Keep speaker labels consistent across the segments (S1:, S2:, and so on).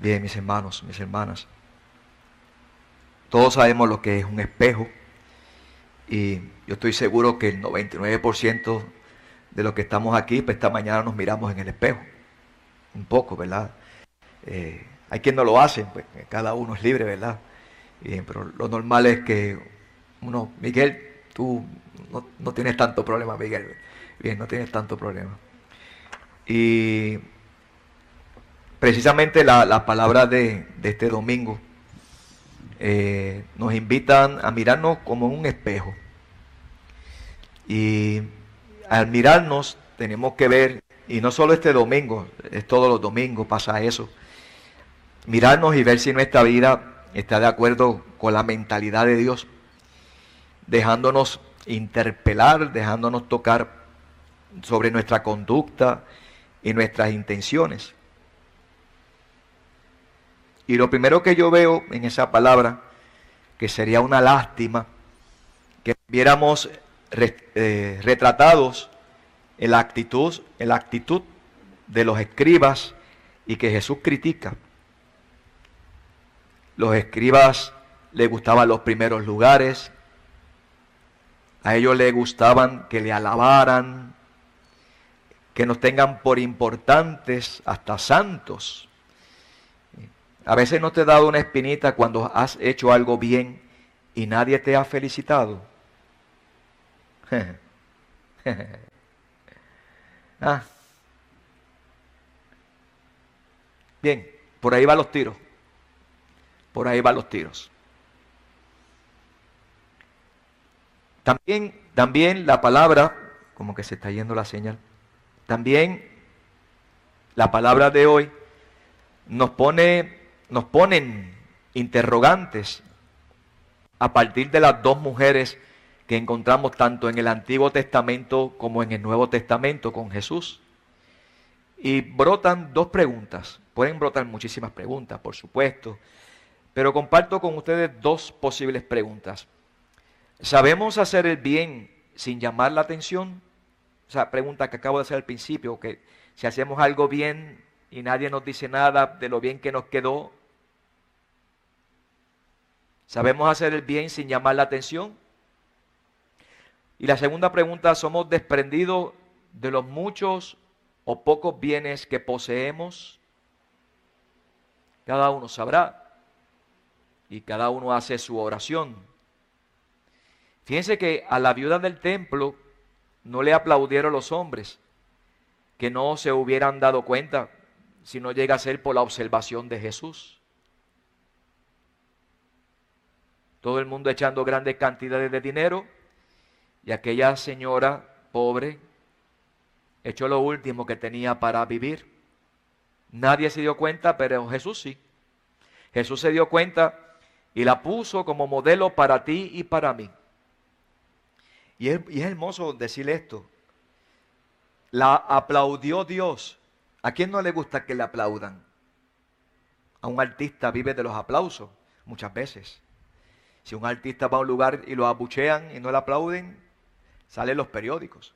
S1: Bien, mis hermanos, mis hermanas. Todos sabemos lo que es un espejo y yo estoy seguro que el 99% de los que estamos aquí, pues esta mañana nos miramos en el espejo. Un poco, ¿verdad? Eh, hay quien no lo hace, pues cada uno es libre, ¿verdad? Bien, pero lo normal es que uno, Miguel, tú no, tienes tanto problema, Miguel. Bien, no tienes tanto problema. Y precisamente la, palabra de, este domingo eh, nos invitan a mirarnos como un espejo. Y al mirarnos tenemos que ver, y no solo este domingo, es todos los domingos pasa eso, mirarnos y ver si nuestra vida está de acuerdo con la mentalidad de Dios, dejándonos interpelar, dejándonos tocar sobre nuestra conducta y nuestras intenciones. Y lo primero que yo veo en esa palabra, que sería una lástima, que viéramos eh, retratados en la actitud, actitud de los escribas y que Jesús critica. Los escribas les gustaban los primeros lugares, a ellos les gustaban que le alabaran, que nos tengan por importantes, hasta santos. A veces no te he dado una espinita cuando has hecho algo bien y nadie te ha felicitado. ah. Bien, por ahí van los tiros. Por ahí van los tiros. También, también la palabra, como que se está yendo la señal, también la palabra de hoy nos pone, nos ponen interrogantes a partir de las dos mujeres que encontramos tanto en el Antiguo Testamento como en el Nuevo Testamento con Jesús. Y brotan dos preguntas. Pueden brotar muchísimas preguntas, por supuesto. Pero comparto con ustedes dos posibles preguntas. ¿Sabemos hacer el bien sin llamar la atención? O sea, pregunta que acabo de hacer al principio, que si hacemos algo bien y nadie nos dice nada de lo bien que nos quedó, ¿sabemos hacer el bien sin llamar la atención? Y la segunda pregunta, ¿somos desprendidos de los muchos o pocos bienes que poseemos? Cada uno sabrá y cada uno hace su oración. Fíjense que a la viuda del templo no le aplaudieron los hombres, que no se hubieran dado cuenta si no llega a ser por la observación de Jesús. Todo el mundo echando grandes cantidades de dinero y aquella señora pobre echó lo último que tenía para vivir. Nadie se dio cuenta, pero Jesús sí. Jesús se dio cuenta y la puso como modelo para ti y para mí. Y es, hermoso decirle esto. La aplaudió Dios. ¿A quién no le gusta que le aplaudan? A un artista vive de los aplausos muchas veces. Si un artista va a un lugar y lo abuchean y no le aplauden, salen los periódicos.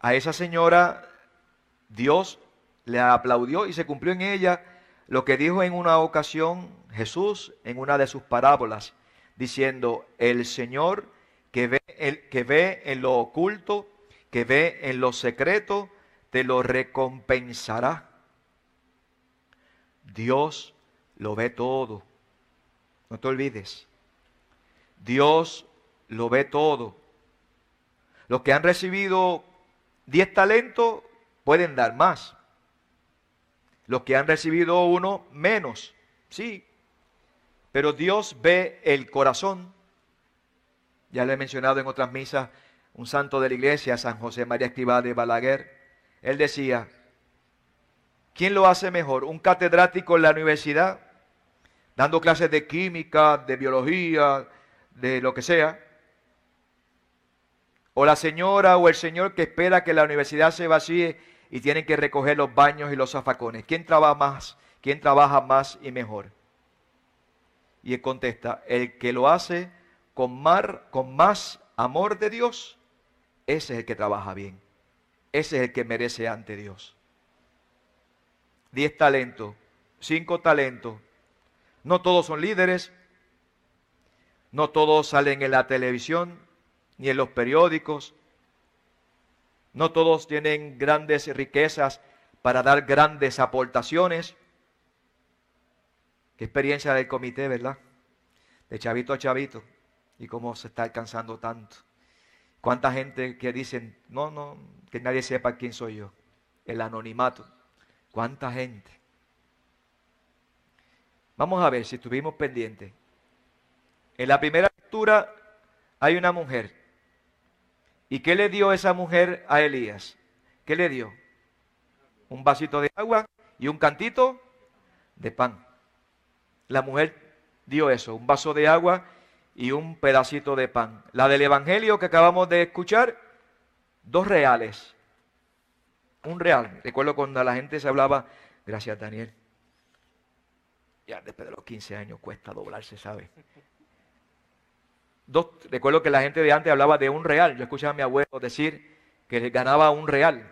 S1: A esa señora Dios le aplaudió y se cumplió en ella lo que dijo en una ocasión Jesús en una de sus parábolas diciendo, el Señor que ve, el, que ve en lo oculto, que ve en lo secreto, te lo recompensará. Dios lo ve todo. No te olvides. Dios lo ve todo. Los que han recibido diez talentos pueden dar más. Los que han recibido uno menos. Sí, pero Dios ve el corazón. Ya le he mencionado en otras misas un santo de la iglesia, San José María Escribá de Balaguer. Él decía, ¿quién lo hace mejor? ¿Un catedrático en la universidad, dando clases de química, de biología, de lo que sea? ¿O la señora o el señor que espera que la universidad se vacíe y tienen que recoger los baños y los zafacones? ¿Quién trabaja más? ¿Quién trabaja más y mejor? Y él contesta, el que lo hace con, con más amor de Dios, ese es el que trabaja bien. Ese es el que merece ante Dios. 10 talentos, 5 talentos. No todos son líderes, no todos salen en la televisión ni en los periódicos, no todos tienen grandes riquezas para dar grandes aportaciones. Qué experiencia del comité, ¿verdad? De chavito a chavito y cómo se está alcanzando tanto. Cuánta gente que dicen, no, no, que nadie sepa quién soy yo. El anonimato. Cuánta gente. Vamos a ver si estuvimos pendientes. En la primera lectura hay una mujer. ¿Y qué le dio esa mujer a Elías? ¿Qué le dio? Un vasito de agua y un cantito de pan. La mujer dio eso, un vaso de agua y un pedacito de pan. La del Evangelio que acabamos de escuchar, dos reales. Un real. Recuerdo cuando la gente se hablaba, gracias Daniel. Ya después de los 15 años cuesta doblarse, ¿sabe? Dos, recuerdo que la gente de antes hablaba de un real. Yo escuchaba a mi abuelo decir que ganaba un real.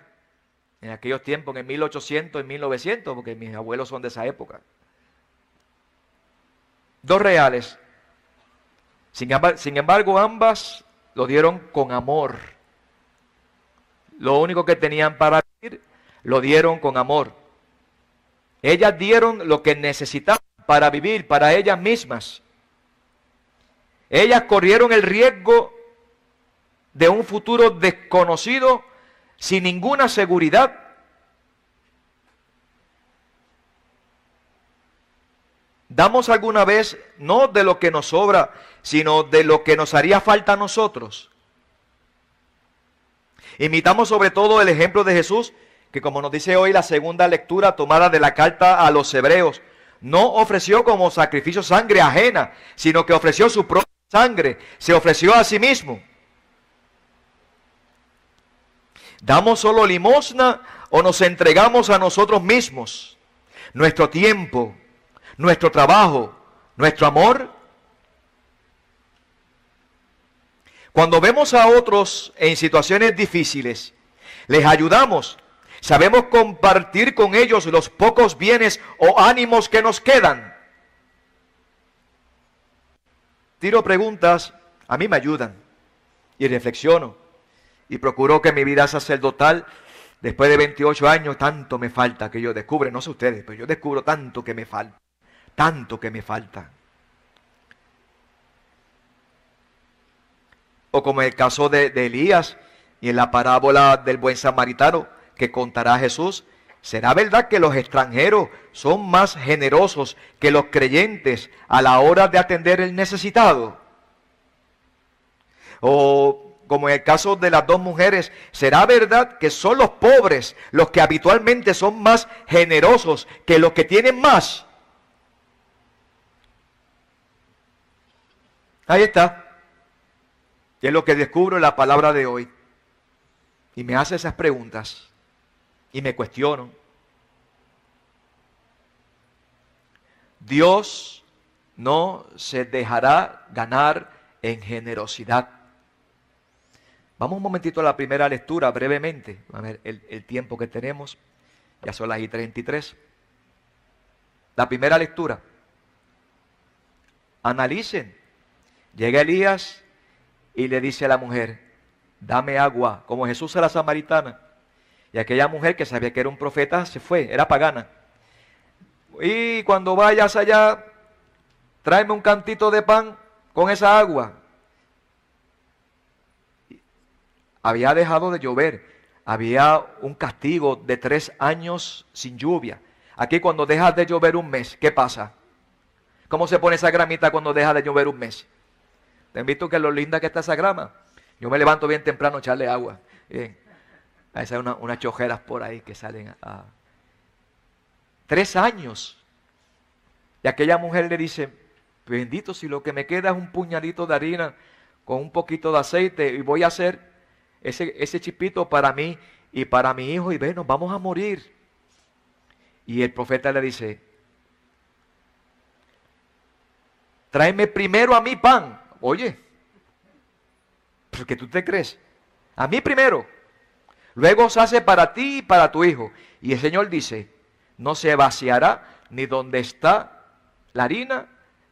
S1: En aquellos tiempos, en 1800, en 1900, porque mis abuelos son de esa época. Dos reales. Sin embargo, ambas lo dieron con amor. Lo único que tenían para vivir, lo dieron con amor. Ellas dieron lo que necesitaban para vivir, para ellas mismas. Ellas corrieron el riesgo de un futuro desconocido sin ninguna seguridad. ¿Damos alguna vez no de lo que nos sobra, sino de lo que nos haría falta a nosotros? Imitamos sobre todo el ejemplo de Jesús, que como nos dice hoy la segunda lectura tomada de la carta a los hebreos, no ofreció como sacrificio sangre ajena, sino que ofreció su propia sangre, se ofreció a sí mismo. ¿Damos solo limosna o nos entregamos a nosotros mismos, nuestro tiempo, nuestro trabajo, nuestro amor? Cuando vemos a otros en situaciones difíciles, les ayudamos, sabemos compartir con ellos los pocos bienes o ánimos que nos quedan. tiro preguntas, a mí me ayudan y reflexiono y procuro que mi vida sacerdotal, después de 28 años, tanto me falta que yo descubre, no sé ustedes, pero yo descubro tanto que me falta, tanto que me falta. O como el caso de, de Elías y en la parábola del buen samaritano que contará Jesús, ¿Será verdad que los extranjeros son más generosos que los creyentes a la hora de atender el necesitado? O como en el caso de las dos mujeres, ¿será verdad que son los pobres los que habitualmente son más generosos que los que tienen más? Ahí está. Es lo que descubro en la palabra de hoy. Y me hace esas preguntas y me cuestiono. Dios no se dejará ganar en generosidad. Vamos un momentito a la primera lectura brevemente. A ver el, tiempo que tenemos. Ya son las y 33. La primera lectura. Analicen. Llega Elías y le dice a la mujer, dame agua, como Jesús a la samaritana. Y aquella mujer que sabía que era un profeta se fue, era pagana. Y cuando vayas allá, tráeme un cantito de pan con esa agua. Había dejado de llover, había un castigo de tres años sin lluvia. Aquí cuando dejas de llover un mes, ¿qué pasa? ¿Cómo se pone esa gramita cuando deja de llover un mes? Te invito que lo linda que está esa grama. Yo me levanto bien temprano a echarle agua. Bien. Hay unas chojeras por ahí que salen a... Tres años. Y aquella mujer le dice, bendito si lo que me queda es un puñadito de harina con un poquito de aceite y voy a hacer ese, ese chipito para mí y para mi hijo y ve, nos vamos a morir. Y el profeta le dice, tráeme primero a mí pan. Oye, porque tú te crees. A mí primero. Luego se hace para ti y para tu hijo. Y el Señor dice, no se vaciará ni donde está la harina,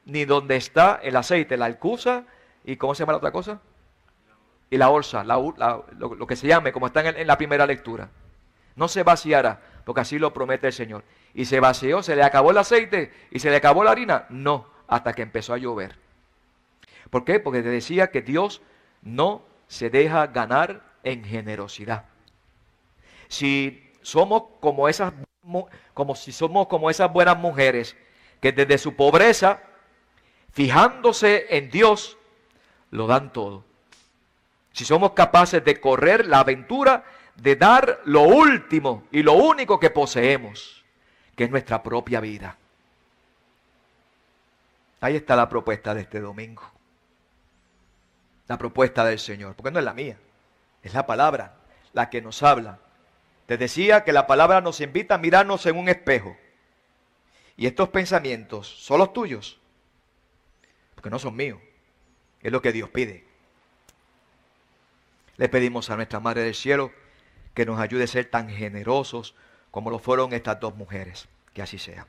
S1: ni donde está el aceite, la alcusa y ¿cómo se llama la otra cosa? Y la bolsa, lo, que se llame, como está en la primera lectura. No se vaciará, porque así lo promete el Señor. Y se vació, se le acabó el aceite y se le acabó la harina. No, hasta que empezó a llover. ¿Por qué? Porque te decía que Dios no se deja ganar en generosidad. Si somos como esas, como si somos como esas buenas mujeres que desde su pobreza, fijándose en Dios, lo dan todo. Si somos capaces de correr la aventura de dar lo último y lo único que poseemos, que es nuestra propia vida. Ahí está la propuesta de este domingo. La propuesta del Señor, porque no es la mía, es la palabra la que nos habla. Te decía que la palabra nos invita a mirarnos en un espejo. Y estos pensamientos son los tuyos, porque no son míos. Es lo que Dios pide. Le pedimos a nuestra Madre del Cielo que nos ayude a ser tan generosos como lo fueron estas dos mujeres. Que así sea.